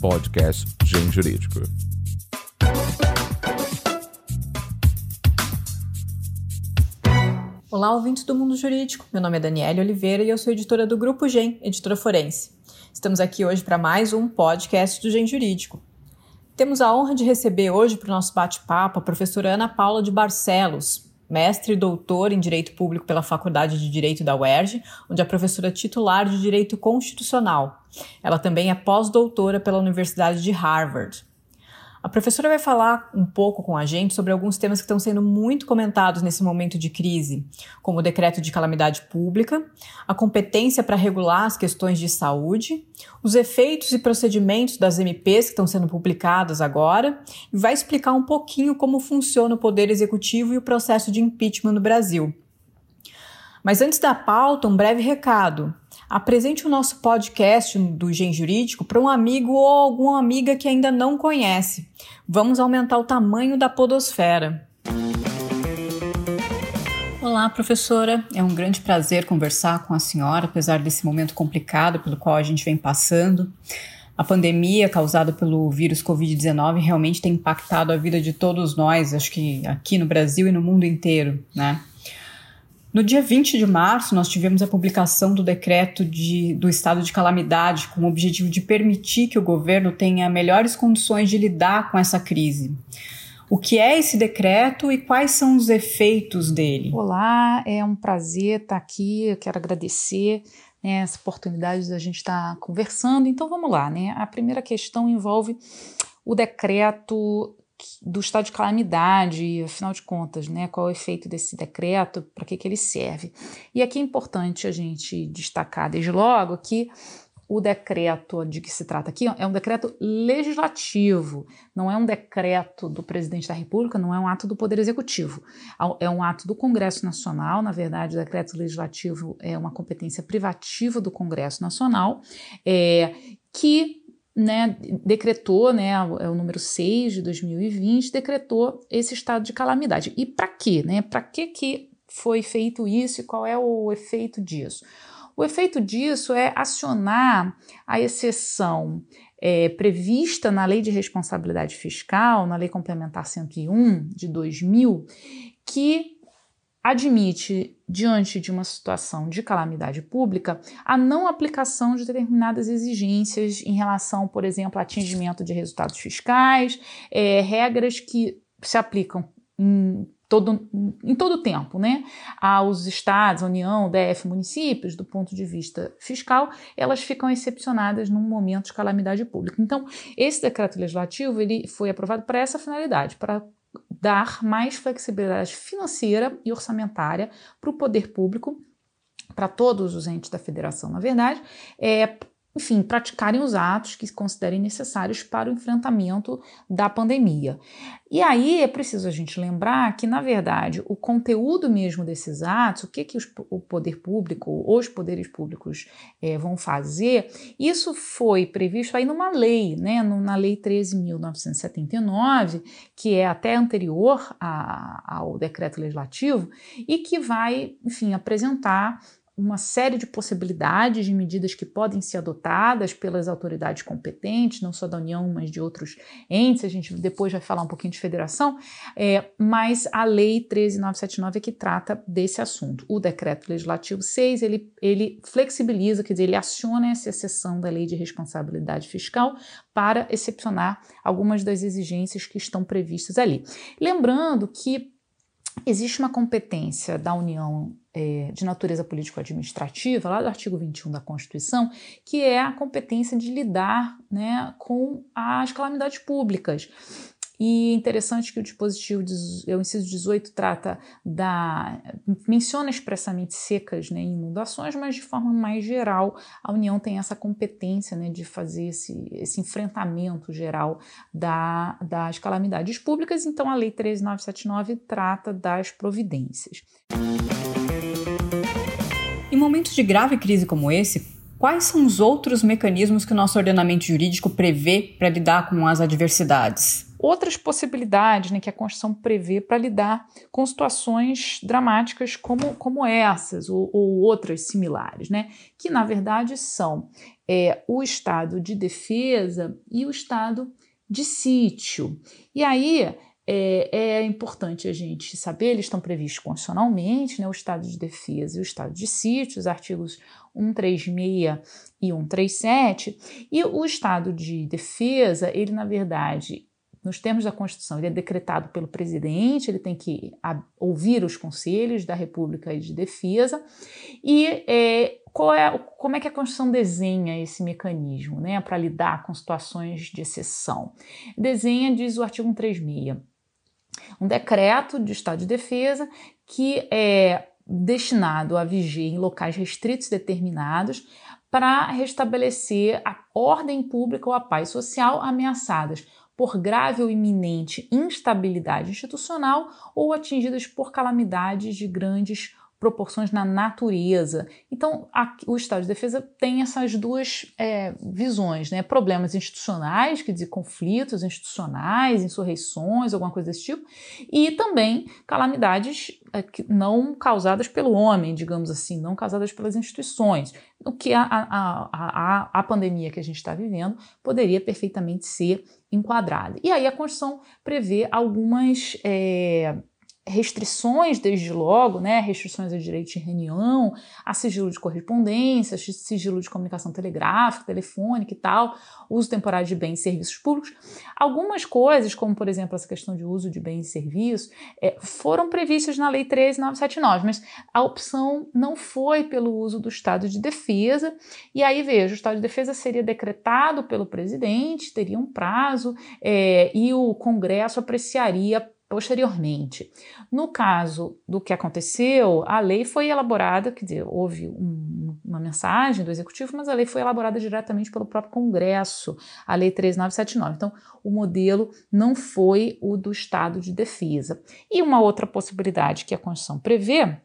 podcast Gen Jurídico. Olá, ouvintes do Mundo Jurídico. Meu nome é Daniela Oliveira e eu sou editora do Grupo Gen, editora forense. Estamos aqui hoje para mais um podcast do Gen Jurídico. Temos a honra de receber hoje para o nosso bate-papo a professora Ana Paula de Barcelos, mestre e doutor em Direito Público pela Faculdade de Direito da UERJ, onde é professora titular de Direito Constitucional. Ela também é pós-doutora pela Universidade de Harvard. A professora vai falar um pouco com a gente sobre alguns temas que estão sendo muito comentados nesse momento de crise, como o decreto de calamidade pública, a competência para regular as questões de saúde, os efeitos e procedimentos das MPs que estão sendo publicadas agora, e vai explicar um pouquinho como funciona o poder executivo e o processo de impeachment no Brasil. Mas antes da pauta, um breve recado. Apresente o nosso podcast do Gen Jurídico para um amigo ou alguma amiga que ainda não conhece. Vamos aumentar o tamanho da podosfera. Olá, professora. É um grande prazer conversar com a senhora, apesar desse momento complicado pelo qual a gente vem passando. A pandemia causada pelo vírus Covid-19 realmente tem impactado a vida de todos nós, acho que aqui no Brasil e no mundo inteiro, né? No dia 20 de março, nós tivemos a publicação do decreto de, do estado de calamidade, com o objetivo de permitir que o governo tenha melhores condições de lidar com essa crise. O que é esse decreto e quais são os efeitos dele? Olá, é um prazer estar aqui. Eu quero agradecer né, essa oportunidade de a gente estar conversando. Então vamos lá, né? A primeira questão envolve o decreto do estado de calamidade, afinal de contas, né, qual é o efeito desse decreto, para que, que ele serve. E aqui é importante a gente destacar desde logo que o decreto de que se trata aqui é um decreto legislativo, não é um decreto do presidente da República, não é um ato do Poder Executivo. É um ato do Congresso Nacional, na verdade, o decreto legislativo é uma competência privativa do Congresso Nacional, é, que né, decretou, né, é o número 6 de 2020, decretou esse estado de calamidade. E para quê? Né? Para que, que foi feito isso e qual é o efeito disso? O efeito disso é acionar a exceção é, prevista na Lei de Responsabilidade Fiscal, na Lei Complementar 101 de 2000, que admite, diante de uma situação de calamidade pública, a não aplicação de determinadas exigências em relação, por exemplo, atingimento de resultados fiscais, é, regras que se aplicam em todo, em todo tempo, né? Aos estados, União, DF, municípios, do ponto de vista fiscal, elas ficam excepcionadas num momento de calamidade pública. Então, esse decreto legislativo ele foi aprovado para essa finalidade, para dar mais flexibilidade financeira e orçamentária para o poder público, para todos os entes da federação, na verdade, é, enfim, praticarem os atos que considerem necessários para o enfrentamento da pandemia. E aí é preciso a gente lembrar que, na verdade, o conteúdo mesmo desses atos, o que, que os, o poder público, os poderes públicos é, vão fazer, isso foi previsto aí numa lei, né, na Lei 13.979, que é até anterior a, ao decreto legislativo, e que vai, enfim, apresentar uma série de possibilidades de medidas que podem ser adotadas pelas autoridades competentes, não só da União, mas de outros entes. A gente depois vai falar um pouquinho de federação, é, mas a Lei 13979 é que trata desse assunto. O Decreto Legislativo 6 ele, ele flexibiliza, quer dizer, ele aciona essa exceção da Lei de Responsabilidade Fiscal para excepcionar algumas das exigências que estão previstas ali. Lembrando que existe uma competência da União é, de natureza político-administrativa, lá do artigo 21 da Constituição, que é a competência de lidar né, com as calamidades públicas. E é interessante que o dispositivo, o inciso 18, trata da. menciona expressamente secas né, inundações, mas de forma mais geral, a União tem essa competência né, de fazer esse, esse enfrentamento geral da, das calamidades públicas. Então, a Lei 13979 trata das providências. Em momentos de grave crise como esse, quais são os outros mecanismos que o nosso ordenamento jurídico prevê para lidar com as adversidades? outras possibilidades né, que a Constituição prevê para lidar com situações dramáticas como, como essas ou, ou outras similares, né, que na verdade são é, o estado de defesa e o estado de sítio. E aí é, é, importante a gente saber, eles estão previstos constitucionalmente, né, o estado de defesa e o estado de sítio, os artigos 136 e 137, e o estado de defesa, ele na verdade, nos termos da Constituição, ele é decretado pelo presidente, ele tem que ouvir os conselhos da República de Defesa, e é, é, como é que a Constituição desenha esse mecanismo né, para lidar com situações de exceção? Desenha, diz o artigo 136, um decreto de estado de defesa que é destinado a viger em locais restritos determinados para restabelecer a ordem pública ou a paz social ameaçadas por grave ou iminente instabilidade institucional ou atingidas por calamidades de grandes proporções na natureza. Então, a, o Estado de Defesa tem essas duas é, visões, né? Problemas institucionais, quer dizer, conflitos institucionais, insurreições, alguma coisa desse tipo, e também calamidades é, não causadas pelo homem, digamos assim, não causadas pelas instituições. O que a, a, a, a pandemia que a gente está vivendo poderia perfeitamente ser enquadrada. E aí a Constituição prevê algumas. É, restrições desde logo, né, restrições ao direito de reunião, a sigilo de correspondência, sigilo de comunicação telegráfica, telefônica e tal, uso temporário de bens e serviços públicos. Algumas coisas, como por exemplo essa questão de uso de bens e serviços, é, foram previstas na Lei 13979, mas a opção não foi pelo uso do estado de defesa, e aí veja, o estado de defesa seria decretado pelo presidente, teria um prazo, é, e o Congresso apreciaria posteriormente. No caso do que aconteceu, a lei foi elaborada, quer dizer, houve um, uma mensagem do executivo, mas a lei foi elaborada diretamente pelo próprio Congresso, a lei 3979. Então, o modelo não foi o do estado de defesa. E uma outra possibilidade que a Constituição prevê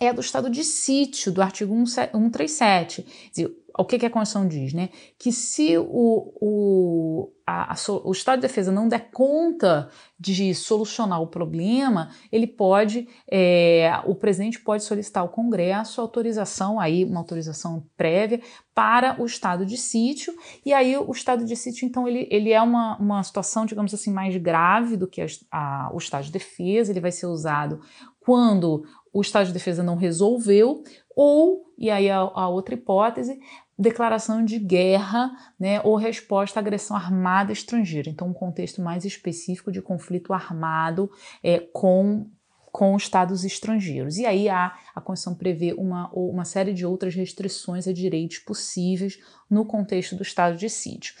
é do estado de sítio, do artigo 137. Quer dizer, o que, que a Constituição diz, né? Que se o, o, a, a, o Estado de Defesa não der conta de solucionar o problema, ele pode, é, o presidente pode solicitar ao Congresso autorização, aí uma autorização prévia para o estado de sítio, e aí o estado de sítio, então, ele, ele é uma, uma situação, digamos assim, mais grave do que a, a, o estado de defesa, ele vai ser usado quando o estado de defesa não resolveu, ou, e aí a, a outra hipótese, declaração de guerra né, ou resposta à agressão armada estrangeira. Então, um contexto mais específico de conflito armado é, com com estados estrangeiros. E aí a, a Constituição prevê uma, uma série de outras restrições a direitos possíveis no contexto do estado de sítio.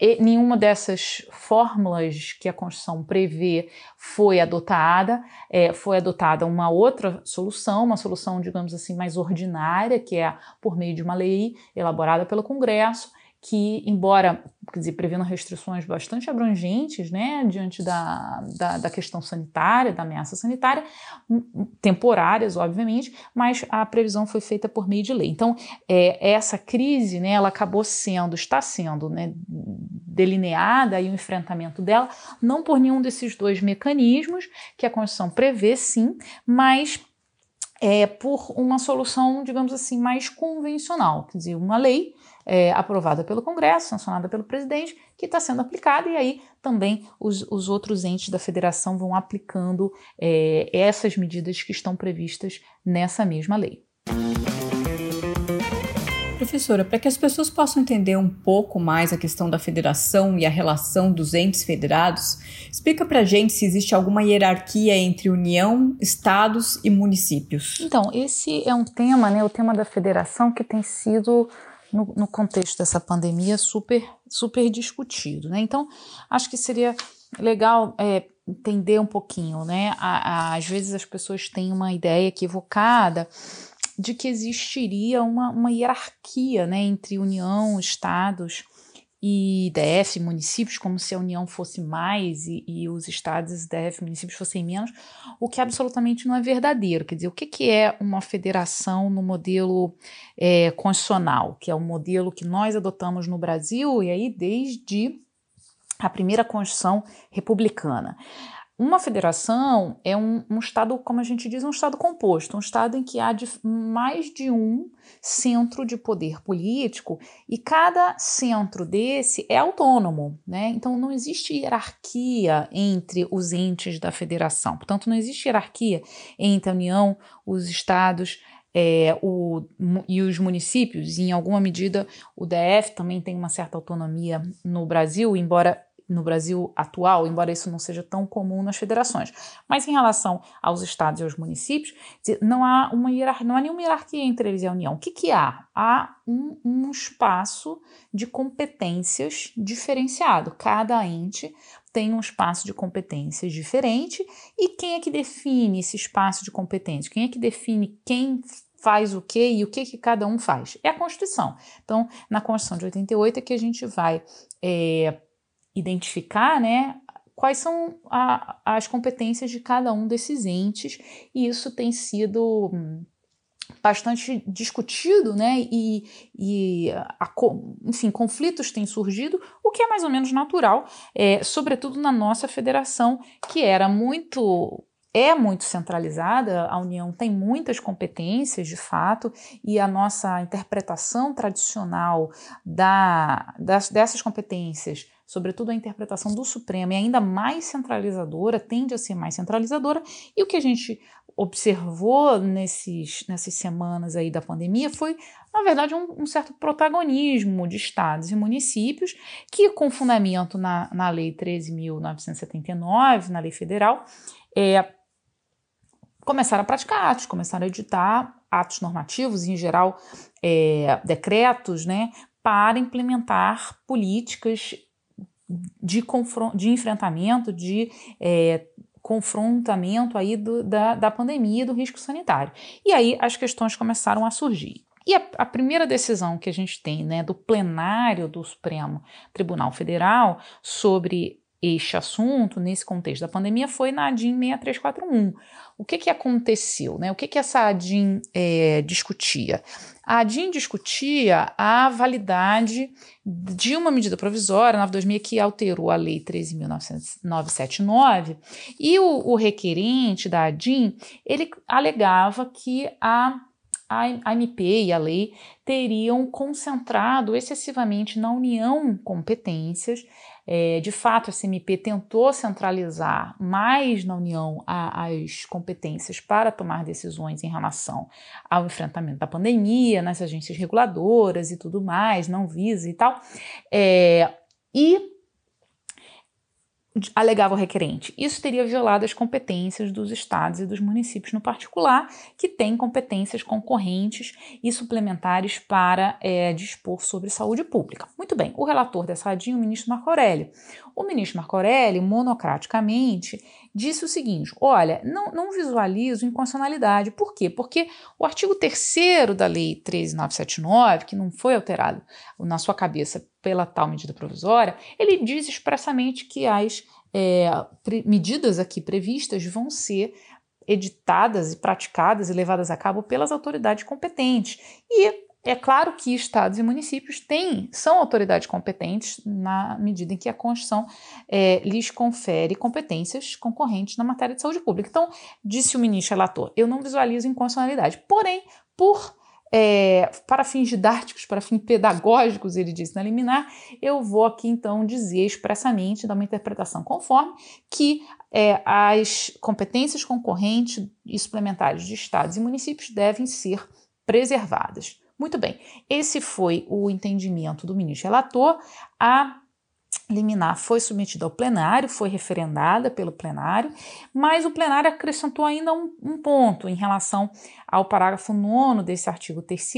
E nenhuma dessas fórmulas que a Constituição prevê foi adotada, é, foi adotada uma outra solução, uma solução, digamos assim, mais ordinária, que é por meio de uma lei elaborada pelo Congresso, que, embora quer dizer, prevendo restrições bastante abrangentes né, diante da, da, da, questão sanitária, da ameaça sanitária, temporárias, obviamente, mas a previsão foi feita por meio de lei. Então, é, essa crise, né, ela acabou sendo, está sendo né, delineada e o enfrentamento dela, não por nenhum desses dois mecanismos que a Constituição prevê, sim, mas é, por uma solução, digamos assim, mais convencional, quer dizer, uma lei é, aprovada pelo Congresso, sancionada pelo presidente, que está sendo aplicada, e aí também os, os, outros entes da federação vão aplicando é, essas medidas que estão previstas nessa mesma lei. Professora, para que as pessoas possam entender um pouco mais a questão da federação e a relação dos entes federados, explica para a gente se existe alguma hierarquia entre União, Estados e municípios. Então, esse é um tema, né, o tema da federação, que tem sido no, no contexto dessa pandemia super, super discutido. Né? Então, acho que seria legal é, entender um pouquinho, né? Às vezes as pessoas têm uma ideia equivocada de que existiria uma, uma hierarquia né, entre União, Estados e DF, municípios, como se a União fosse mais e, e os estados DF, municípios fossem menos, o que absolutamente não é verdadeiro. Quer dizer, o que, que é uma federação no modelo é, constitucional, que é o modelo que nós adotamos no Brasil, e aí desde a primeira Constituição republicana. Uma federação é um, um, estado, como a gente diz, um estado composto, um estado em que há de, mais de um centro de poder político e cada centro desse é autônomo, né? Então não existe hierarquia entre os entes da federação. Portanto, não existe hierarquia entre a União, os estados é, o, e os municípios. Em alguma medida, o DF também tem uma certa autonomia no Brasil, embora no Brasil atual, embora isso não seja tão comum nas federações. Mas em relação aos estados e aos municípios, não há, uma hierarquia, não há nenhuma hierarquia entre eles e a União. O que, que há? Há um, um espaço de competências diferenciado. Cada ente tem um espaço de competências diferente e quem é que define esse espaço de competência? Quem é que define quem faz o que e o que, que cada um faz? É a Constituição. Então, na Constituição de 88 é que a gente vai é, identificar, né, quais são a, as competências de cada um desses entes, e isso tem sido hum, bastante discutido, né? E, e a, enfim, conflitos têm surgido, o que é mais ou menos natural, é, sobretudo na nossa federação, que era muito é muito centralizada, a União tem muitas competências de fato, e a nossa interpretação tradicional da, das, dessas competências sobretudo a interpretação do Supremo, é ainda mais centralizadora, tende a ser mais centralizadora, e o que a gente observou nesses, nessas semanas aí da pandemia foi, na verdade, um, um certo protagonismo de estados e municípios que, com fundamento na, na Lei 13.979, na lei federal, é, começaram a praticar atos, começaram a editar atos normativos, em geral, é, decretos, né, para implementar políticas de, de enfrentamento, de é, confrontamento aí do, da, da pandemia e do risco sanitário. E aí as questões começaram a surgir. E a, a, primeira decisão que a gente tem né, do plenário do Supremo Tribunal Federal sobre este assunto, nesse contexto da pandemia, foi na ADIM 6341. O que, que aconteceu? Né? O que, que essa ADIM é, discutia? A ADIM discutia a validade de uma medida provisória, 926, que alterou a Lei 13.979, e o, o requerente da ADIM, ele alegava que a a MP e a lei teriam concentrado excessivamente na União competências é, de fato, a CMP tentou centralizar mais na União a, as competências para tomar decisões em relação ao enfrentamento da pandemia, nas agências reguladoras e tudo mais, não visa e tal. É, e alegava o requerente. Isso teria violado as competências dos estados e dos municípios no particular, que têm competências concorrentes e suplementares para é, dispor sobre saúde pública. Muito bem, o relator dessa ADIM, o ministro Marco Aurélio. O ministro Marco Aurélio, monocraticamente, disse o seguinte: olha, não, não visualizo inconstitucionalidade. Por quê? Porque o artigo 3 da Lei 13979, que não foi alterado na sua cabeça pela tal medida provisória, ele diz expressamente que as é, medidas aqui previstas vão ser editadas e praticadas e levadas a cabo pelas autoridades competentes. E é claro que estados e municípios têm, são autoridades competentes na medida em que a Constituição é, lhes confere competências concorrentes na matéria de saúde pública. Então, disse o ministro relator, eu não visualizo inconstitucionalidade. Porém, por é, para fins didáticos, para fins pedagógicos, ele disse na liminar, eu vou aqui então dizer expressamente, dar uma interpretação conforme, que é, as competências concorrentes e suplementares de estados e municípios devem ser preservadas. Muito bem, esse foi o entendimento do ministro relator. A liminar foi submetida ao plenário, foi referendada pelo plenário, mas o plenário acrescentou ainda um, um ponto em relação ao parágrafo 9 desse artigo 3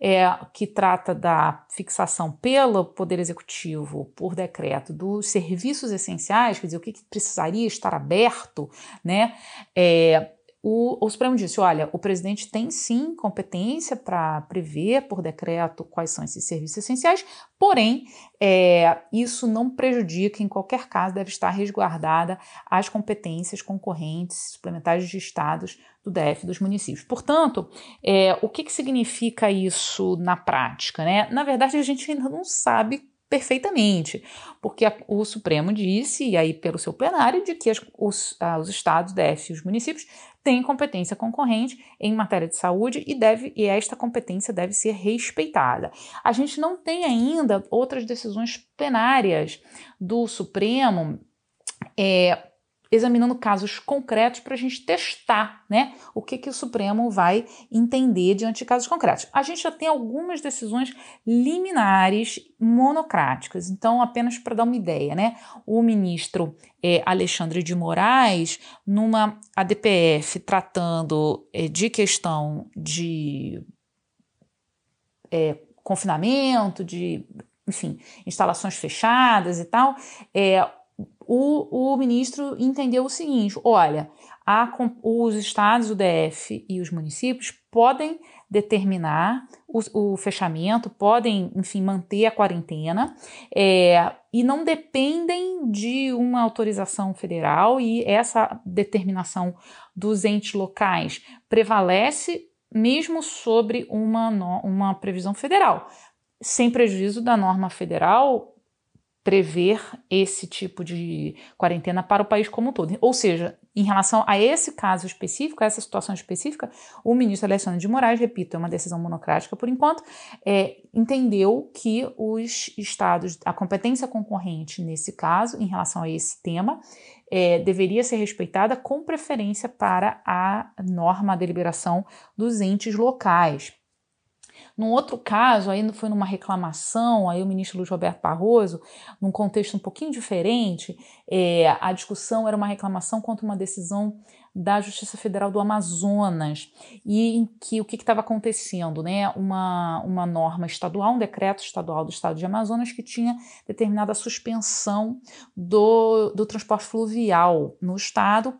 é, que trata da fixação pelo Poder Executivo, por decreto, dos serviços essenciais, quer dizer, o que, que precisaria estar aberto, né? É, o, o Supremo disse: olha, o presidente tem sim competência para prever por decreto quais são esses serviços essenciais, porém, é, isso não prejudica, em qualquer caso, deve estar resguardada as competências concorrentes suplementares de estados do DF dos municípios. Portanto, é, o que, que significa isso na prática? Né? Na verdade, a gente ainda não sabe perfeitamente, porque a, o Supremo disse, e aí pelo seu plenário, de que as, os, ah, os estados, DF e os municípios têm competência concorrente em matéria de saúde e, deve, e esta competência deve ser respeitada. A gente não tem ainda outras decisões plenárias do Supremo é, examinando casos concretos para a gente testar né, o que, que o Supremo vai entender diante de casos concretos. A gente já tem algumas decisões liminares monocráticas, então, apenas para dar uma ideia, né, o ministro é, Alexandre de Moraes, numa ADPF tratando é, de questão de é, confinamento, de enfim, instalações fechadas e tal, é, o, o ministro entendeu o seguinte: olha, a, os estados, o DF e os municípios podem determinar o, o fechamento, podem, enfim, manter a quarentena é, e não dependem de uma autorização federal, e essa determinação dos entes locais prevalece mesmo sobre uma, uma previsão federal, sem prejuízo da norma federal prever esse tipo de quarentena para o país como um todo. Ou seja, em relação a esse caso específico, a essa situação específica, o ministro Alexandre de Moraes, repito, é uma decisão monocrática por enquanto, é, entendeu que os estados, a competência concorrente nesse caso, em relação a esse tema, é, deveria ser respeitada com preferência para a norma, a deliberação dos entes locais. Num outro caso, aí foi numa reclamação, aí o ministro Luiz Roberto Barroso, num contexto um pouquinho diferente, é, a discussão era uma reclamação contra uma decisão da Justiça Federal do Amazonas e em que o que estava acontecendo, né? Uma, uma norma estadual, um decreto estadual do Estado de Amazonas que tinha determinado a suspensão do, do transporte fluvial no estado,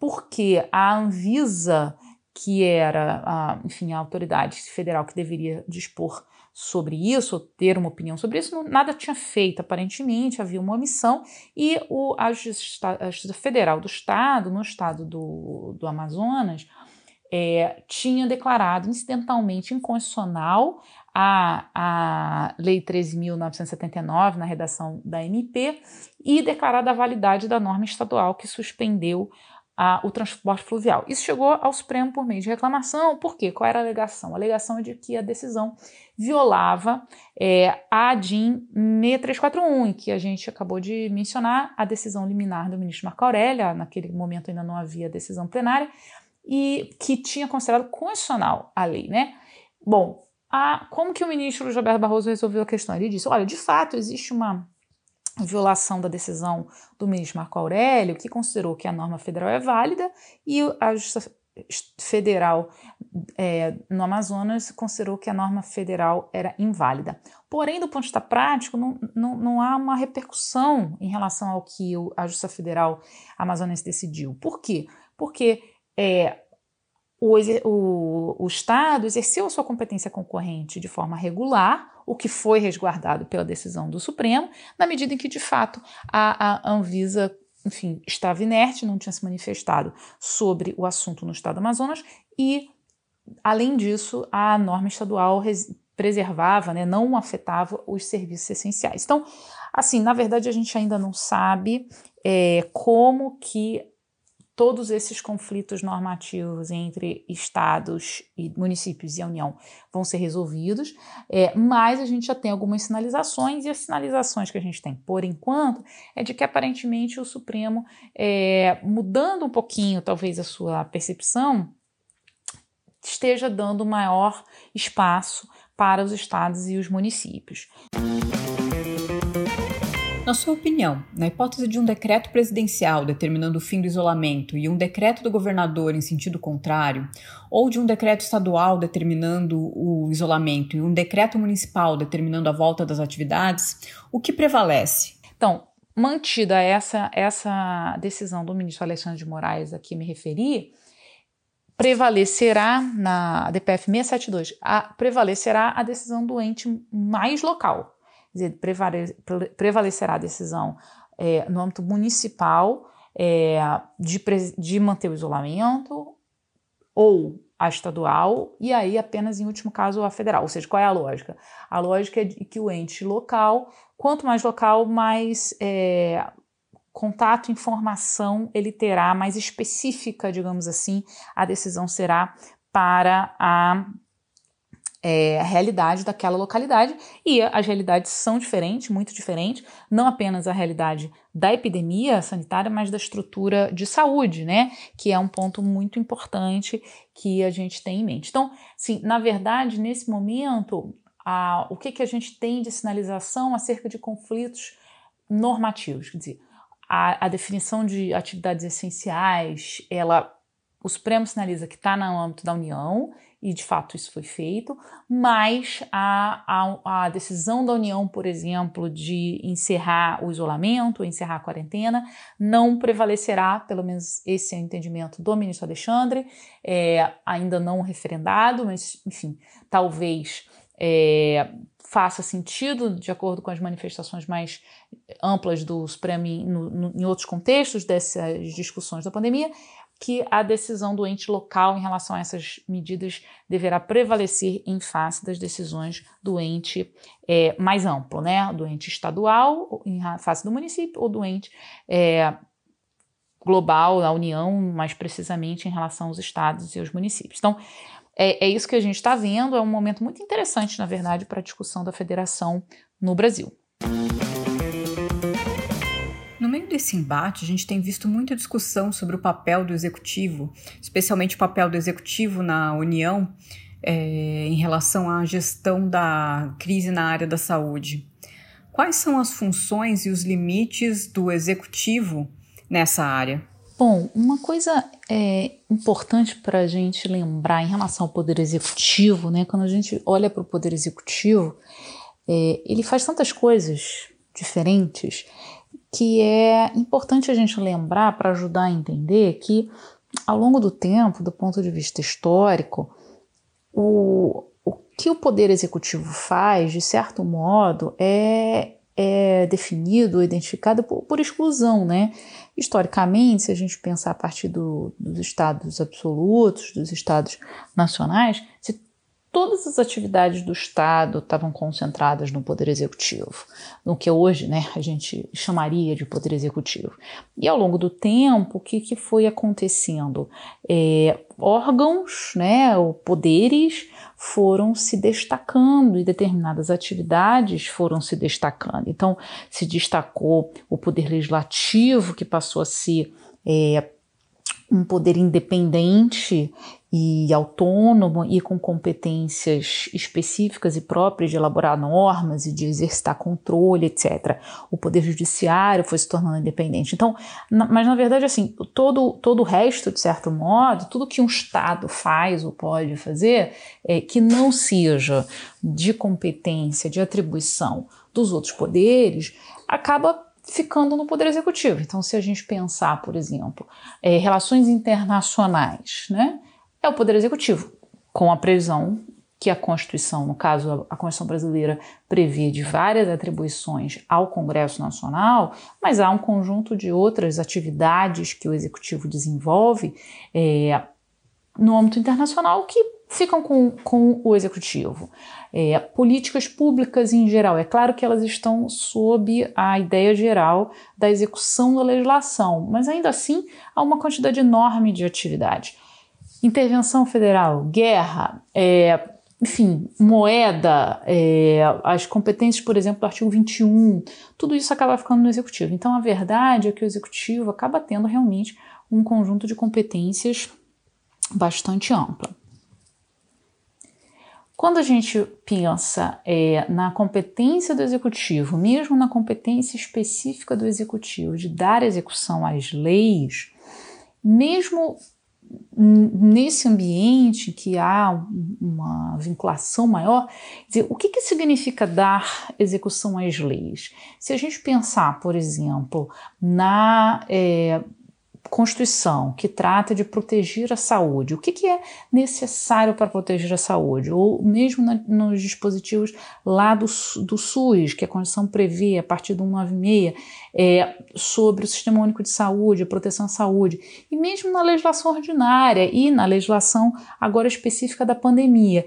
porque a Anvisa que era, a, enfim, a autoridade federal que deveria dispor sobre isso, ter uma opinião sobre isso, nada tinha feito, aparentemente, havia uma omissão, e o, a, Justiça, a Justiça Federal do Estado, no estado do, do Amazonas, é, tinha declarado incidentalmente inconstitucional a, a Lei 13.979, na redação da MP, e declarado a validade da norma estadual que suspendeu a, o transporte fluvial. Isso chegou ao Supremo por meio de reclamação. Por quê? Qual era a alegação? A alegação é de que a decisão violava é, a DIN 6341, que a gente acabou de mencionar, a decisão liminar do ministro Marco Aurélio, naquele momento ainda não havia decisão plenária, e que tinha considerado constitucional a lei, né? Bom, a, como que o ministro Roberto Barroso resolveu a questão? Ele disse: olha, de fato, existe uma violação da decisão do ministro Marco Aurélio, que considerou que a norma federal é válida, e a Justiça Federal é, no Amazonas considerou que a norma federal era inválida. Porém, do ponto de vista prático, não, não, não há uma repercussão em relação ao que a Justiça Federal amazonense decidiu. Por quê? Porque é, o, o, o Estado exerceu a sua competência concorrente de forma regular, o que foi resguardado pela decisão do Supremo, na medida em que, de fato, a, a Anvisa enfim, estava inerte, não tinha se manifestado sobre o assunto no estado do Amazonas e, além disso, a norma estadual preservava, né, não afetava os serviços essenciais. Então, assim, na verdade, a gente ainda não sabe é, como que todos esses conflitos normativos entre estados e municípios e a União vão ser resolvidos, é, mas a gente já tem algumas sinalizações, e as sinalizações que a gente tem por enquanto é de que aparentemente o Supremo, é, mudando um pouquinho talvez a sua percepção, esteja dando maior espaço para os estados e os municípios. Na sua opinião, na hipótese de um decreto presidencial determinando o fim do isolamento e um decreto do governador em sentido contrário, ou de um decreto estadual determinando o isolamento e um decreto municipal determinando a volta das atividades, o que prevalece? Então, mantida essa, essa decisão do ministro Alexandre de Moraes a que me referi, prevalecerá na DPF 672, a, prevalecerá a decisão do ente mais local dizer, prevalecerá a decisão é, no âmbito municipal é, de, de manter o isolamento ou a estadual e aí apenas em último caso a federal. Ou seja, qual é a lógica? A lógica é que o ente local, quanto mais local, mais é, contato, informação ele terá, mais específica, digamos assim, a decisão será para a é, a realidade daquela localidade e as realidades são diferentes, muito diferentes, não apenas a realidade da epidemia sanitária, mas da estrutura de saúde, né? Que é um ponto muito importante que a gente tem em mente. Então, sim, na verdade, nesse momento, a, o que, que a gente tem de sinalização acerca de conflitos normativos? Quer dizer, a, a definição de atividades essenciais, ela o Supremo sinaliza que está no âmbito da União e de fato isso foi feito, mas a, a, a, decisão da União, por exemplo, de encerrar o isolamento, encerrar a quarentena, não prevalecerá, pelo menos esse é o entendimento do ministro Alexandre, é, ainda não referendado, mas enfim, talvez é, faça sentido, de acordo com as manifestações mais amplas do Supremo em outros contextos dessas discussões da pandemia, que a decisão do ente local em relação a essas medidas deverá prevalecer em face das decisões do ente é, mais amplo, né? Do ente estadual, em face do município, ou do ente é, global, da União, mais precisamente em relação aos estados e aos municípios. Então, é, é isso que a gente está vendo, é um momento muito interessante, na verdade, para a discussão da federação no Brasil meio desse embate, a gente tem visto muita discussão sobre o papel do executivo, especialmente o papel do executivo na União é, em relação à gestão da crise na área da saúde. Quais são as funções e os limites do executivo nessa área? Bom, uma coisa é, importante para a gente lembrar em relação ao poder executivo, né? Quando a gente olha para o poder executivo, é, ele faz tantas coisas diferentes que é importante a gente lembrar para ajudar a entender que, ao longo do tempo, do ponto de vista histórico, o, o que o Poder Executivo faz, de certo modo, é, é definido, identificado por, por, exclusão, né? Historicamente, se a gente pensar a partir do, dos estados absolutos, dos estados nacionais, se todas as atividades do Estado estavam concentradas no Poder Executivo, no que hoje né, a gente chamaria de Poder Executivo. E ao longo do tempo, o que, que foi acontecendo? É, órgãos, né, poderes, foram se destacando e determinadas atividades foram se destacando. Então, se destacou o Poder Legislativo, que passou a ser. É, um poder independente e autônomo e com competências específicas e próprias de elaborar normas e de exercitar controle, etc. O poder judiciário foi se tornando independente. Então, na, mas na verdade, assim, todo, todo o resto, de certo modo, tudo que um Estado faz ou pode fazer, é, que não seja de competência, de atribuição dos outros poderes, acaba ficando no Poder Executivo. Então, se a gente pensar, por exemplo, é, relações internacionais, né? É o Poder Executivo, com a previsão que a Constituição, no caso a Constituição brasileira, prevê de várias atribuições ao Congresso Nacional, mas há um conjunto de outras atividades que o Executivo desenvolve é, no âmbito internacional que ficam com, com o Executivo. É, políticas públicas em geral, é claro que elas estão sob a ideia geral da execução da legislação, mas ainda assim há uma quantidade enorme de atividades intervenção federal, guerra, é, enfim, moeda, é, as competências, por exemplo, do artigo 21, tudo isso acaba ficando no executivo. Então, a verdade é que o executivo acaba tendo realmente um conjunto de competências bastante ampla. Quando a gente pensa é, na competência do executivo, mesmo na competência específica do executivo de dar execução às leis, mesmo nesse ambiente que há uma vinculação maior, dizer, o que, que significa dar execução às leis? Se a gente pensar, por exemplo, na é, Constituição que trata de proteger a saúde, o que, que é necessário para proteger a saúde? Ou mesmo na, nos dispositivos lá do, do SUS, que a Constituição prevê a partir do 196, é, sobre o Sistema Único de Saúde, a proteção à saúde, e mesmo na legislação ordinária e na legislação agora específica da pandemia.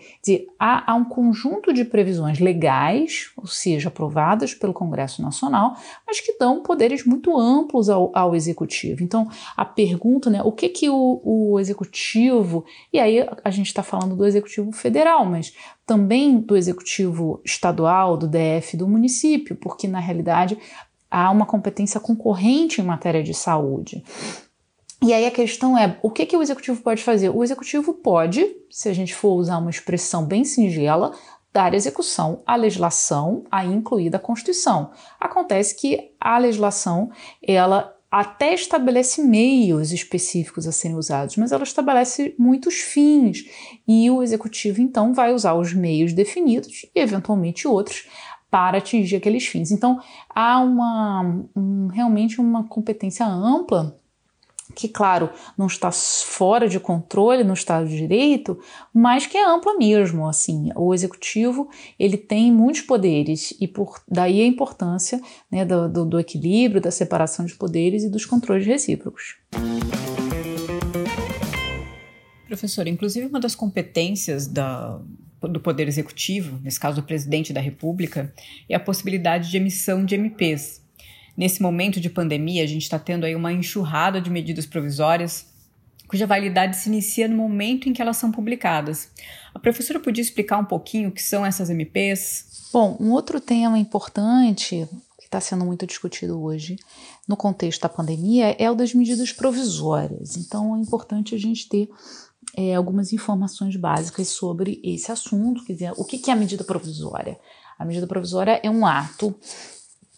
Há, há um conjunto de previsões legais, ou seja, aprovadas pelo Congresso Nacional, mas que dão poderes muito amplos ao, ao Executivo. Então, a pergunta, né, o que que o, o executivo, e aí a gente está falando do executivo federal, mas também do executivo estadual, do DF, do município, porque na realidade há uma competência concorrente em matéria de saúde. E aí a questão é, o que, que o executivo pode fazer? O executivo pode, se a gente for usar uma expressão bem singela, dar execução à legislação, aí incluída a Constituição. Acontece que a legislação, ela até estabelece meios específicos a serem usados, mas ela estabelece muitos fins e o executivo então vai usar os meios definidos e eventualmente outros para atingir aqueles fins. Então há uma um, realmente uma competência ampla que, claro, não está fora de controle no Estado de Direito, mas que é ampla mesmo. Assim, o executivo ele tem muitos poderes e por daí a importância né, do, do, do equilíbrio, da separação de poderes e dos controles recíprocos. Professor, inclusive uma das competências da, do Poder Executivo, nesse caso do Presidente da República, é a possibilidade de emissão de MPs, Nesse momento de pandemia, a gente está tendo aí uma enxurrada de medidas provisórias cuja validade se inicia no momento em que elas são publicadas. A professora podia explicar um pouquinho o que são essas MPs? Bom, um outro tema importante que está sendo muito discutido hoje no contexto da pandemia é o das medidas provisórias. Então é importante a gente ter é, algumas informações básicas sobre esse assunto, quer dizer, o que, é a medida provisória? A medida provisória é um ato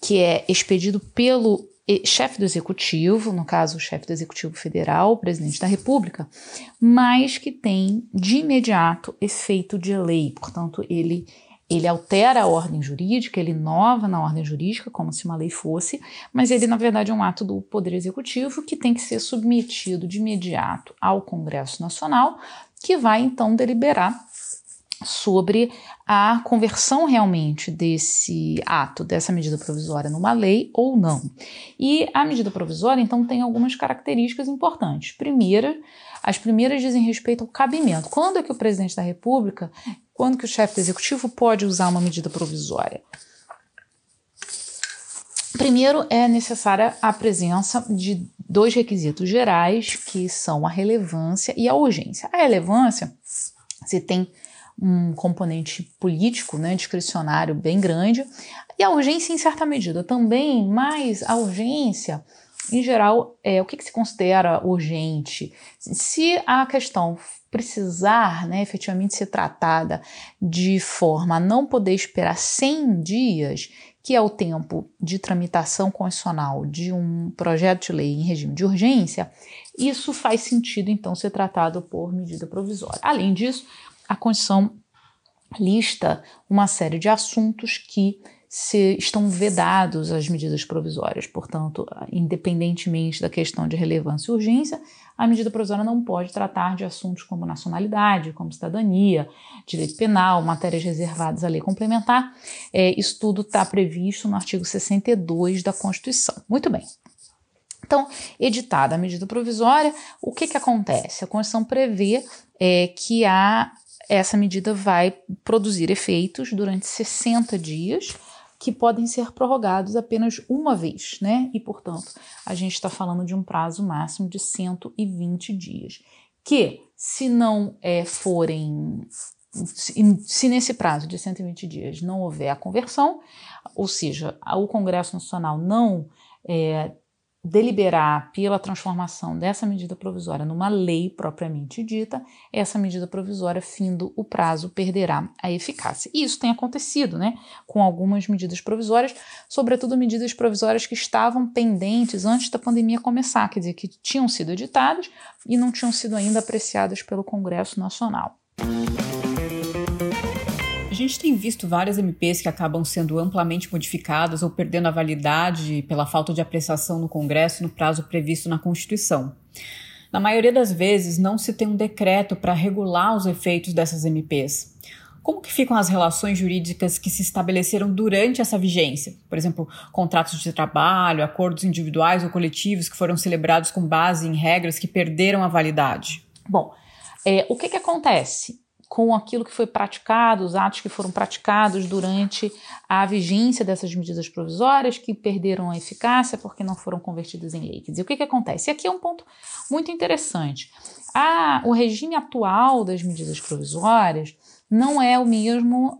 que é expedido pelo chefe do executivo, no caso o chefe do executivo federal, o presidente da República, mas que tem de imediato efeito de lei. Portanto, ele ele altera a ordem jurídica, ele inova na ordem jurídica, como se uma lei fosse, mas ele, na verdade, é um ato do Poder Executivo que tem que ser submetido de imediato ao Congresso Nacional, que vai então deliberar sobre a conversão realmente desse ato, dessa medida provisória numa lei ou não. E a medida provisória, então, tem algumas características importantes. Primeira, as primeiras dizem respeito ao cabimento. Quando é que o presidente da República, quando que o chefe do executivo pode usar uma medida provisória? Primeiro, é necessária a presença de dois requisitos gerais, que são a relevância e a urgência. A relevância, se tem um componente político, né, discricionário bem grande, e a urgência em certa medida também, mas a urgência, em geral, é o que, que se considera urgente? Se a questão precisar né, efetivamente ser tratada de forma a não poder esperar 100 dias, que é o tempo de tramitação constitucional de um projeto de lei em regime de urgência, isso faz sentido então ser tratado por medida provisória. Além disso, a Constituição lista uma série de assuntos que se estão vedados às medidas provisórias. Portanto, independentemente da questão de relevância e urgência, a medida provisória não pode tratar de assuntos como nacionalidade, como cidadania, direito penal, matérias reservadas à lei complementar. É, isso tudo está previsto no artigo 62 da Constituição. Muito bem. Então, editada a medida provisória, o que, que acontece? A Constituição prevê é, que há essa medida vai produzir efeitos durante 60 dias, que podem ser prorrogados apenas uma vez, né? E, portanto, a gente está falando de um prazo máximo de 120 dias. Que, se não é, forem. Se, se nesse prazo de 120 dias não houver a conversão, ou seja, o Congresso Nacional não é, deliberar pela transformação dessa medida provisória numa lei propriamente dita, essa medida provisória, findo o prazo, perderá a eficácia. E isso tem acontecido, né, com algumas medidas provisórias, sobretudo medidas provisórias que estavam pendentes antes da pandemia começar, quer dizer, que tinham sido editadas e não tinham sido ainda apreciadas pelo Congresso Nacional. Gente tem visto várias MPs que acabam sendo amplamente modificadas ou perdendo a validade pela falta de apreciação no Congresso no prazo previsto na Constituição. Na maioria das vezes, não se tem um decreto para regular os efeitos dessas MPs. Como que ficam as relações jurídicas que se estabeleceram durante essa vigência? Por exemplo, contratos de trabalho, acordos individuais ou coletivos que foram celebrados com base em regras que perderam a validade? Bom, é, o que, que acontece? Com aquilo que foi praticado, os atos que foram praticados durante a vigência dessas medidas provisórias que perderam a eficácia porque não foram convertidas em lei. Quer dizer, o que, que acontece? E aqui é um ponto muito interessante. A, o regime atual das medidas provisórias não é o mesmo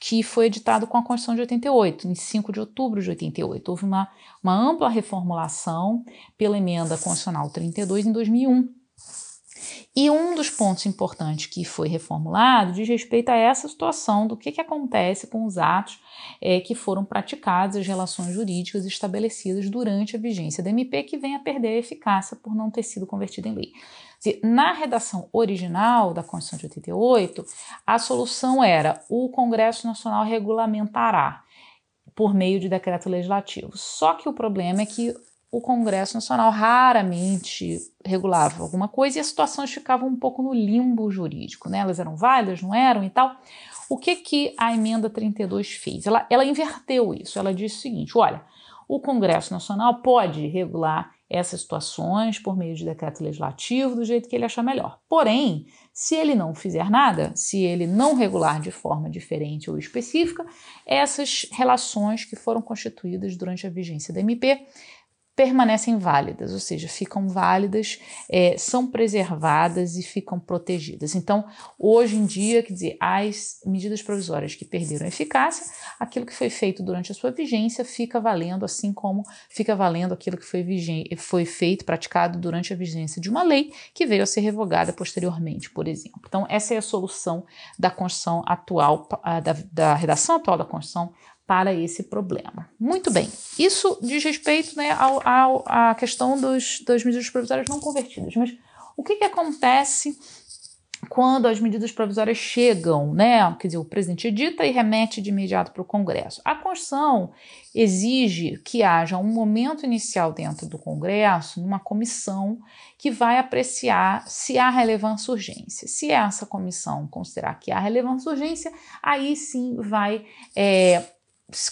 que foi editado com a Constituição de 88, em 5 de outubro de 88. Houve uma, uma ampla reformulação pela emenda constitucional 32 em 2001. E um dos pontos importantes que foi reformulado diz respeito a essa situação do que, que acontece com os atos é, que foram praticados, as relações jurídicas estabelecidas durante a vigência da MP, que vem a perder a eficácia por não ter sido convertida em lei. Na redação original da Constituição de 88, a solução era o Congresso Nacional regulamentará por meio de decreto legislativo. Só que o problema é que o Congresso Nacional raramente regulava alguma coisa e as situações ficavam um pouco no limbo jurídico, né? Elas eram válidas, não eram e tal. O que que a emenda 32 fez? Ela, ela inverteu isso. Ela disse o seguinte: olha, o Congresso Nacional pode regular essas situações por meio de decreto legislativo do jeito que ele achar melhor. Porém, se ele não fizer nada, se ele não regular de forma diferente ou específica, essas relações que foram constituídas durante a vigência da MP permanecem válidas, ou seja, ficam válidas, é, são preservadas e ficam protegidas. Então, hoje em dia, quer dizer, as medidas provisórias que perderam eficácia, aquilo que foi feito durante a sua vigência fica valendo, assim como fica valendo aquilo que foi, foi feito, praticado durante a vigência de uma lei que veio a ser revogada posteriormente, por exemplo. Então, essa é a solução da Constituição atual, da, da redação atual da Constituição para esse problema. Muito bem, isso diz respeito né, ao, ao, à questão dos, das medidas provisórias não convertidas, mas o que, que acontece quando as medidas provisórias chegam, né? Quer dizer, o presidente edita e remete de imediato para o Congresso. A Constituição exige que haja um momento inicial dentro do Congresso, numa comissão que vai apreciar se há relevância urgência. Se essa comissão considerar que há relevância urgência, aí sim vai é,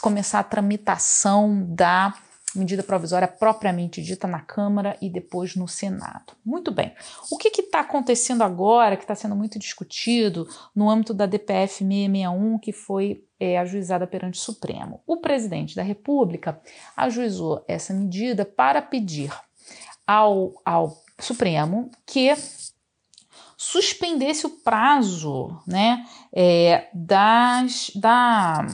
começar a tramitação da medida provisória propriamente dita na Câmara e depois no Senado. Muito bem. O que está acontecendo agora, que está sendo muito discutido no âmbito da DPF 661, que foi é, ajuizada perante o Supremo? O presidente da República ajuizou essa medida para pedir ao, ao Supremo que suspendesse o prazo né, é, das, da,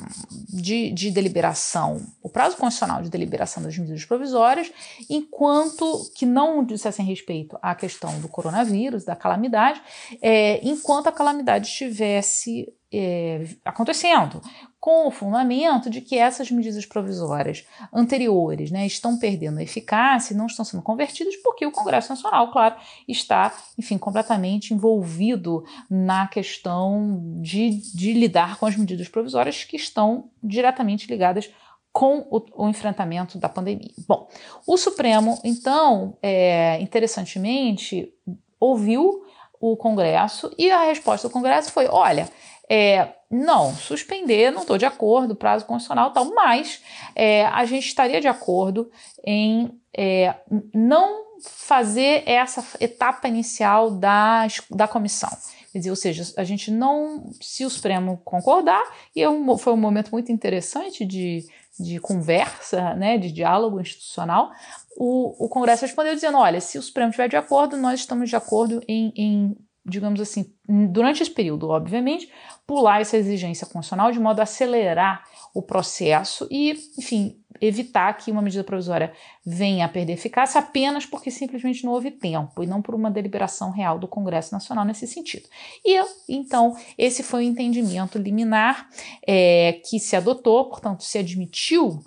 de, de, deliberação, o prazo constitucional de deliberação das medidas provisórias, enquanto que não dissessem respeito à questão do coronavírus, da calamidade, é, enquanto a calamidade estivesse é, acontecendo, com o fundamento de que essas medidas provisórias anteriores né, estão perdendo eficácia e não estão sendo convertidas porque o Congresso Nacional, claro, está, enfim, completamente envolvido na questão de, de lidar com as medidas provisórias que estão diretamente ligadas com o, o, enfrentamento da pandemia. Bom, o Supremo, então, é, interessantemente, ouviu o Congresso e a resposta do Congresso foi: olha, é, não, suspender, não estou de acordo, prazo constitucional tal, mas é, a gente estaria de acordo em é, não fazer essa etapa inicial da, da comissão. Quer dizer, ou seja, a gente não, se o Supremo concordar, e é foi um momento muito interessante de, de conversa, né, de diálogo institucional, o, o Congresso respondeu dizendo: olha, se o Supremo estiver de acordo, nós estamos de acordo em, em digamos assim, durante esse período, obviamente, pular essa exigência constitucional de modo a acelerar o processo e, enfim, evitar que uma medida provisória venha a perder eficácia apenas porque simplesmente não houve tempo e não por uma deliberação real do Congresso Nacional nesse sentido. E então esse foi o entendimento liminar é, que se adotou, portanto, se admitiu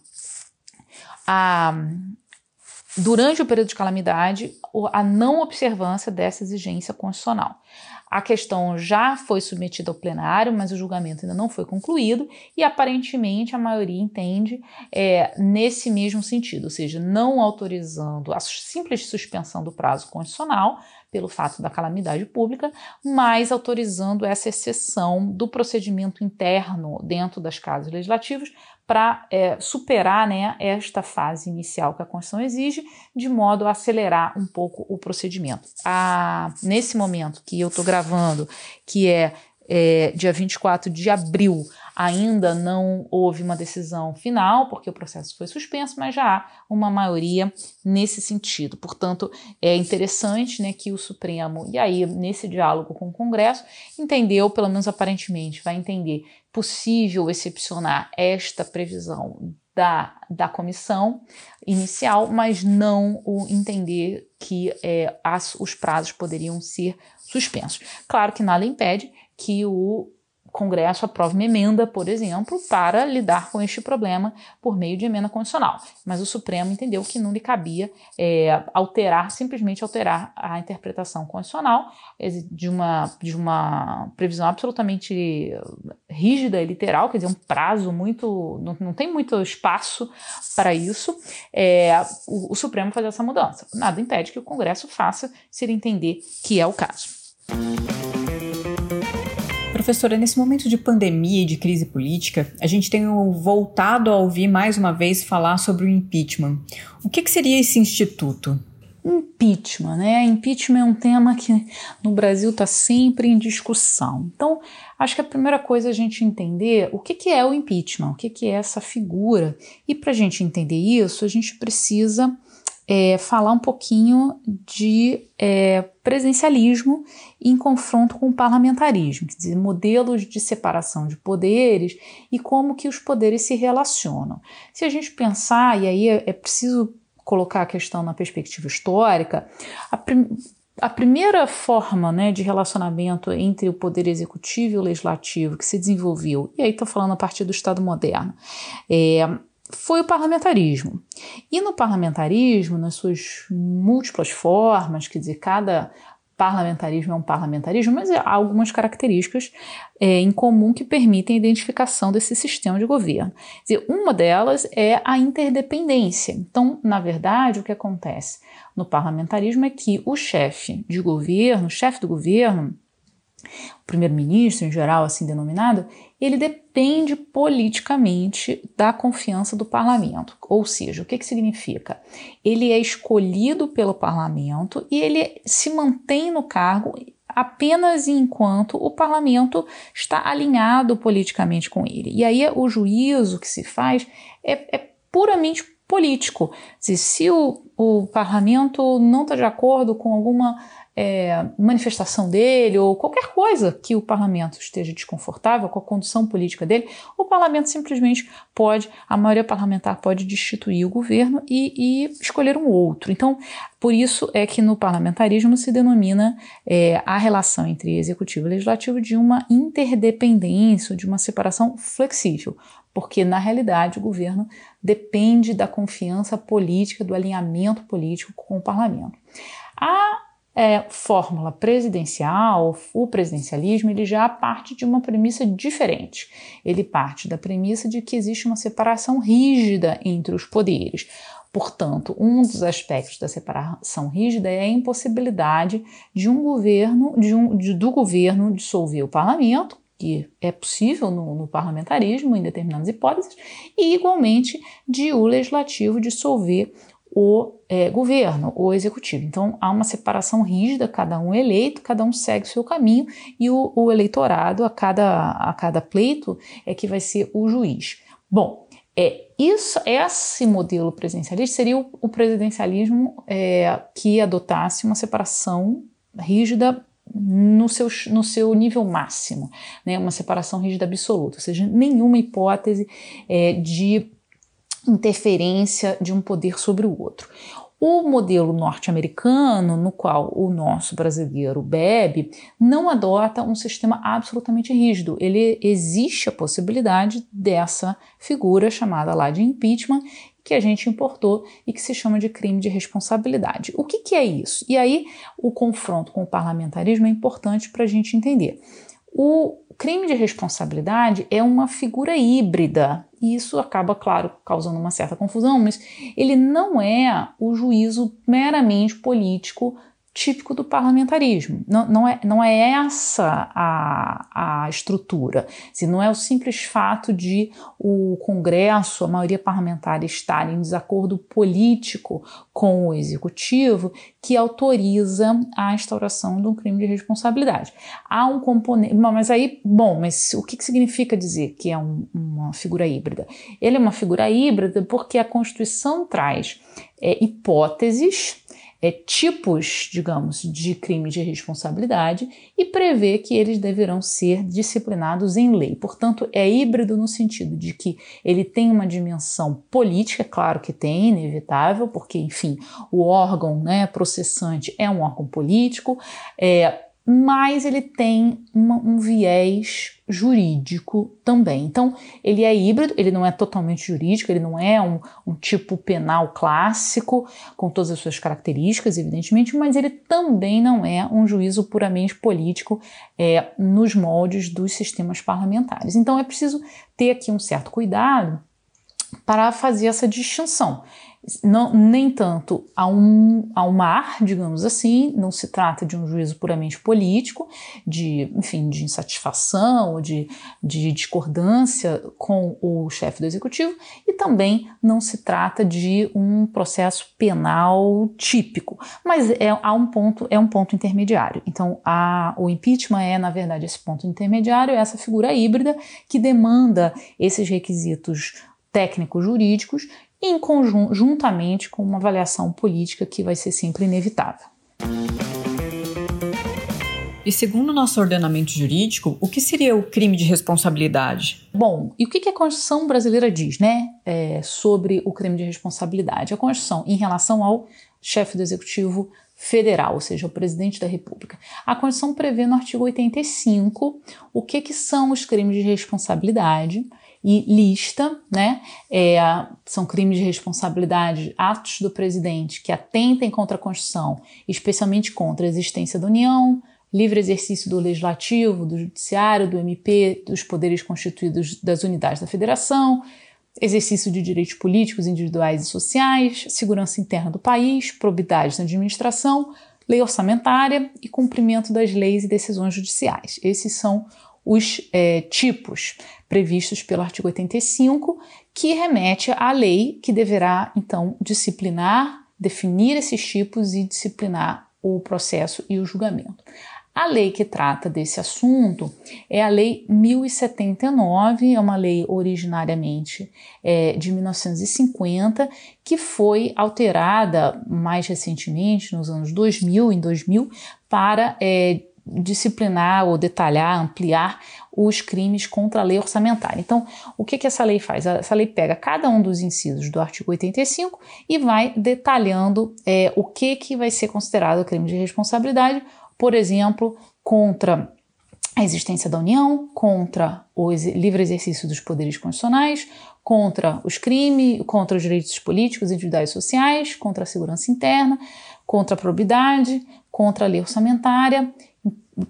a durante o período de calamidade, a não observância dessa exigência constitucional. A questão já foi submetida ao plenário, mas o julgamento ainda não foi concluído e aparentemente a maioria entende é, nesse mesmo sentido, ou seja, não autorizando a simples suspensão do prazo constitucional pelo fato da calamidade pública, mas autorizando essa exceção do procedimento interno dentro das casas legislativas para é, superar né, esta fase inicial que a Constituição exige, de modo a acelerar um pouco o procedimento. Ah, nesse momento que eu estou gravando, que é, é dia 24 de abril, Ainda não houve uma decisão final, porque o processo foi suspenso, mas já há uma maioria nesse sentido. Portanto, é interessante né, que o Supremo, e aí, nesse diálogo com o Congresso, entendeu, pelo menos aparentemente, vai entender possível excepcionar esta previsão da, da comissão inicial, mas não o entender que é, as, os prazos poderiam ser suspensos. Claro que nada impede que o Congresso aprove uma emenda, por exemplo, para lidar com este problema por meio de emenda condicional. Mas o Supremo entendeu que não lhe cabia é, alterar, simplesmente alterar a interpretação condicional de uma, de uma previsão absolutamente rígida e literal, quer dizer, um prazo muito. não, não tem muito espaço para isso. É, o, o Supremo fazer essa mudança. Nada impede que o Congresso faça, se ele entender que é o caso. Professora, nesse momento de pandemia e de crise política, a gente tem voltado a ouvir mais uma vez falar sobre o impeachment. O que, que seria esse instituto? Impeachment, né? Impeachment é um tema que no Brasil está sempre em discussão. Então, acho que a primeira coisa é a gente entender o que, que é o impeachment, o que, que é essa figura. E para a gente entender isso, a gente precisa é, falar um pouquinho de é, presidencialismo em confronto com o parlamentarismo, quer dizer, modelos de separação de poderes e como que os poderes se relacionam. Se a gente pensar, e aí é, é preciso colocar a questão na perspectiva histórica, a, prim a primeira forma né, de relacionamento entre o poder executivo e o legislativo que se desenvolveu, e aí estou falando a partir do Estado moderno, é, foi o parlamentarismo. E no parlamentarismo, nas suas múltiplas formas, quer dizer, cada parlamentarismo é um parlamentarismo, mas há algumas características é, em comum que permitem a identificação desse sistema de governo. Dizer, uma delas é a interdependência. Então, na verdade, o que acontece no parlamentarismo é que o chefe de governo, o chefe do governo, primeiro-ministro, em geral, assim denominado, ele depende politicamente da confiança do parlamento. Ou seja, o que, que significa? Ele é escolhido pelo parlamento e ele se mantém no cargo apenas enquanto o parlamento está alinhado politicamente com ele. E aí o juízo que se faz é, é puramente político. Se, se o, o parlamento não está de acordo com alguma é, manifestação dele ou qualquer coisa que o parlamento esteja desconfortável com a condução política dele, o parlamento simplesmente pode, a maioria parlamentar pode destituir o governo e, e escolher um outro. Então, por isso é que no parlamentarismo se denomina é, a relação entre executivo e legislativo de uma interdependência, de uma separação flexível, porque na realidade o governo depende da confiança política, do alinhamento político com o parlamento. A é, fórmula presidencial, o presidencialismo, ele já parte de uma premissa diferente. Ele parte da premissa de que existe uma separação rígida entre os poderes. Portanto, um dos aspectos da separação rígida é a impossibilidade de um governo, de um, de, do governo dissolver o parlamento, que é possível no, no, parlamentarismo em determinadas hipóteses, e igualmente de o legislativo dissolver o é, governo, o executivo. Então há uma separação rígida, cada um é eleito, cada um segue o seu caminho e o, o eleitorado a cada, a cada pleito é que vai ser o juiz. Bom, é, isso, esse modelo presidencialista seria o, o presidencialismo é, que adotasse uma separação rígida no seu, no seu nível máximo, né, uma separação rígida absoluta, ou seja, nenhuma hipótese é, de interferência de um poder sobre o outro. O modelo norte-americano, no qual o nosso brasileiro bebe, não adota um sistema absolutamente rígido. Ele existe a possibilidade dessa figura chamada lá de impeachment, que a gente importou e que se chama de crime de responsabilidade. O que, que é isso? E aí o confronto com o parlamentarismo é importante para a gente entender. O crime de responsabilidade é uma figura híbrida, e isso acaba, claro, causando uma certa confusão, mas ele não é o juízo meramente político típico do parlamentarismo. Não, não, é, não é essa a, a estrutura. Assim, não é o simples fato de o Congresso, a maioria parlamentar, estar em desacordo político com o executivo que autoriza a instauração de um crime de responsabilidade. Há um componente. Mas aí, bom, mas o que, que significa dizer que é um, uma figura híbrida? Ele é uma figura híbrida porque a Constituição traz é, hipóteses é, tipos, digamos, de crime de responsabilidade e prevê que eles deverão ser disciplinados em lei. Portanto, é híbrido no sentido de que ele tem uma dimensão política, claro que tem, inevitável, porque, enfim, o órgão né, processante é um órgão político, é, mas ele tem uma, um viés jurídico também. Então, ele é híbrido, ele não é totalmente jurídico, ele não é um, um, tipo penal clássico, com todas as suas características, evidentemente, mas ele também não é um juízo puramente político é, nos moldes dos sistemas parlamentares. Então, é preciso ter aqui um certo cuidado para fazer essa distinção não, nem tanto a um, a um mar, digamos assim, não se trata de um juízo puramente político, de, enfim, de insatisfação, de, de discordância com o chefe do executivo, e também não se trata de um processo penal típico, mas é, há um ponto, é um ponto intermediário. Então, a, o impeachment é, na verdade, esse ponto intermediário, essa figura híbrida que demanda esses requisitos técnicos jurídicos em conjunto, juntamente com uma avaliação política que vai ser sempre inevitável. E segundo o nosso ordenamento jurídico, o que seria o crime de responsabilidade? Bom, e o que a Constituição brasileira diz, né, é, sobre o crime de responsabilidade? A Constituição, em relação ao chefe do Executivo Federal, ou seja, o presidente da República. A Constituição prevê no artigo 85 o que, que são os crimes de responsabilidade e lista, né? É, são crimes de responsabilidade, atos do presidente que atentem contra a Constituição, especialmente contra a existência da União, livre exercício do legislativo, do judiciário, do MP, dos poderes constituídos das unidades da federação, exercício de direitos políticos, individuais e sociais, segurança interna do país, probidade na administração, lei orçamentária e cumprimento das leis e decisões judiciais. Esses são os é, tipos previstos pelo artigo 85, que remete à lei que deverá, então, disciplinar, definir esses tipos e disciplinar o processo e o julgamento. A lei que trata desse assunto é a Lei 1079, é uma lei originariamente é, de 1950, que foi alterada mais recentemente, nos anos 2000, em 2000, para é, disciplinar ou detalhar, ampliar os crimes contra a lei orçamentária. Então, o que, que essa lei faz? Essa lei pega cada um dos incisos do artigo 85 e vai detalhando é, o que, que vai ser considerado crime de responsabilidade, por exemplo, contra a existência da União, contra o livre exercício dos poderes constitucionais, contra os crimes, contra os direitos políticos, individuais e sociais, contra a segurança interna, contra a probidade, contra a lei orçamentária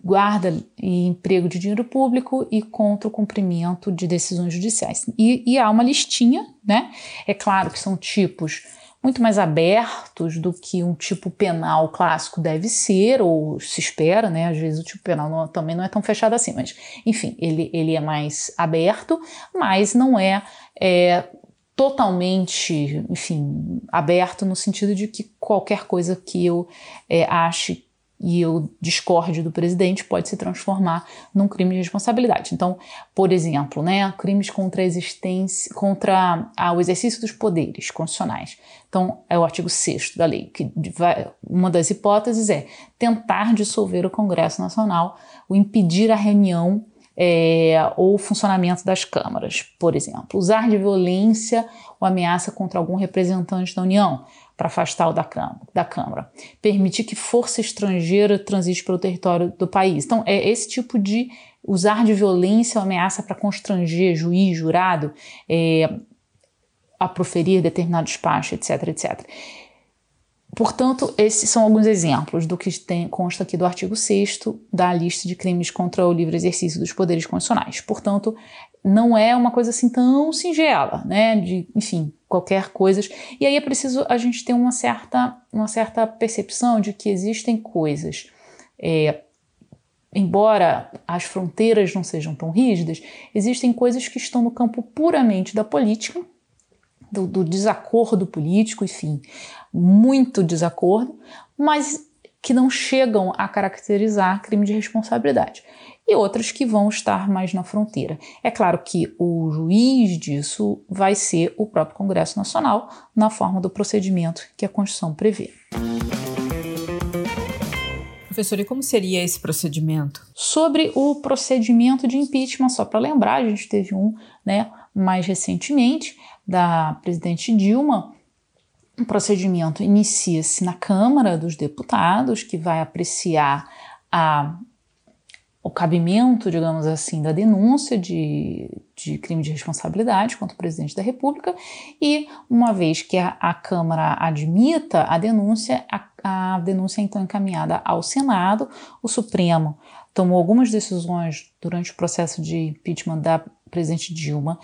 guarda e emprego de dinheiro público e contra o cumprimento de decisões judiciais. E, e, há uma listinha, né? É claro que são tipos muito mais abertos do que um tipo penal clássico deve ser, ou se espera, né? Às vezes o tipo penal não, também não é tão fechado assim, mas enfim, ele, ele é mais aberto, mas não é, é totalmente, enfim, aberto no sentido de que qualquer coisa que eu é, ache e eu discorde do presidente pode se transformar num crime de responsabilidade. Então, por exemplo, né, crimes contra a existência, contra o exercício dos poderes constitucionais. Então, é o artigo 6 da lei, que vai, uma das hipóteses é tentar dissolver o Congresso Nacional, o impedir a reunião é, ou funcionamento das câmaras, por exemplo, usar de violência ou ameaça contra algum representante da União, para afastá-lo da, da Câmara, permitir que força estrangeira transite pelo território do país. Então, é esse tipo de usar de violência ou ameaça para constranger juiz, jurado, é, a proferir determinado despacho, etc, etc. Portanto, esses são alguns exemplos do que tem, consta aqui do artigo 6 da lista de crimes contra o livre exercício dos poderes constitucionais. Portanto, não é uma coisa assim tão singela, né? De, enfim, qualquer coisa. E aí é preciso a gente ter uma certa, uma certa percepção de que existem coisas. É, embora as fronteiras não sejam tão rígidas, existem coisas que estão no campo puramente da política, do, do desacordo político, enfim, muito desacordo, mas que não chegam a caracterizar crime de responsabilidade. E outras que vão estar mais na fronteira. É claro que o juiz disso vai ser o próprio Congresso Nacional, na forma do procedimento que a Constituição prevê. Professor, e como seria esse procedimento? Sobre o procedimento de impeachment, só para lembrar, a gente teve um né, mais recentemente, da presidente Dilma, o procedimento inicia-se na Câmara dos Deputados, que vai apreciar a, o cabimento, digamos assim, da denúncia de, de crime de responsabilidade contra o presidente da República, e uma vez que a, a Câmara admita a denúncia, a, a denúncia é então encaminhada ao Senado, o Supremo tomou algumas decisões durante o processo de impeachment da presidente Dilma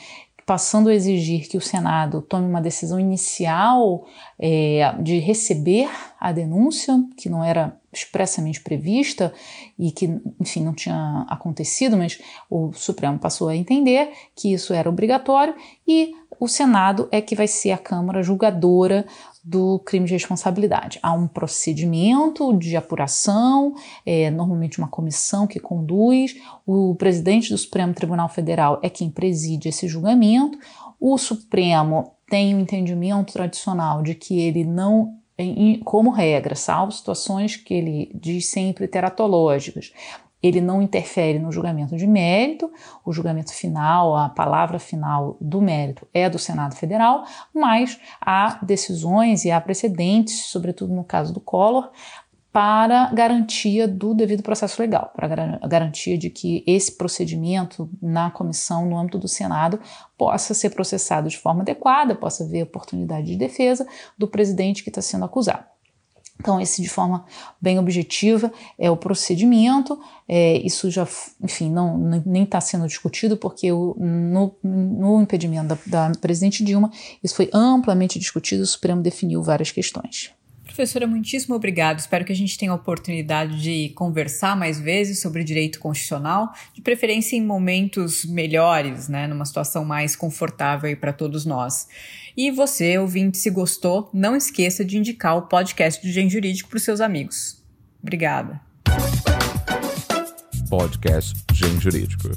passando a exigir que o Senado tome uma decisão inicial é, de receber a denúncia, que não era expressamente prevista e que, enfim, não tinha acontecido, mas o Supremo passou a entender que isso era obrigatório e o Senado é que vai ser a Câmara julgadora do crime de responsabilidade. Há um procedimento de apuração, é, normalmente uma comissão que conduz, o presidente do Supremo Tribunal Federal é quem preside esse julgamento, o Supremo tem o um entendimento tradicional de que ele não como regra, salvo situações que ele diz sempre teratológicas, ele não interfere no julgamento de mérito, o julgamento final, a palavra final do mérito é do Senado Federal, mas há decisões e há precedentes, sobretudo no caso do Collor, para garantia do devido processo legal, para a garantia de que esse procedimento na comissão, no âmbito do Senado, possa ser processado de forma adequada, possa haver oportunidade de defesa do presidente que está sendo acusado. Então, esse de forma bem objetiva é o procedimento. É, isso já, enfim, não, nem está sendo discutido, porque o, no, no impedimento da, da presidente Dilma, isso foi amplamente discutido, o Supremo definiu várias questões. Professora, muitíssimo obrigado. Espero que a gente tenha a oportunidade de conversar mais vezes sobre direito constitucional, de preferência em momentos melhores, né, numa situação mais confortável para todos nós. E você, ouvinte, se gostou, não esqueça de indicar o podcast do Gen Jurídico para os seus amigos. Obrigada. Podcast Gen Jurídico.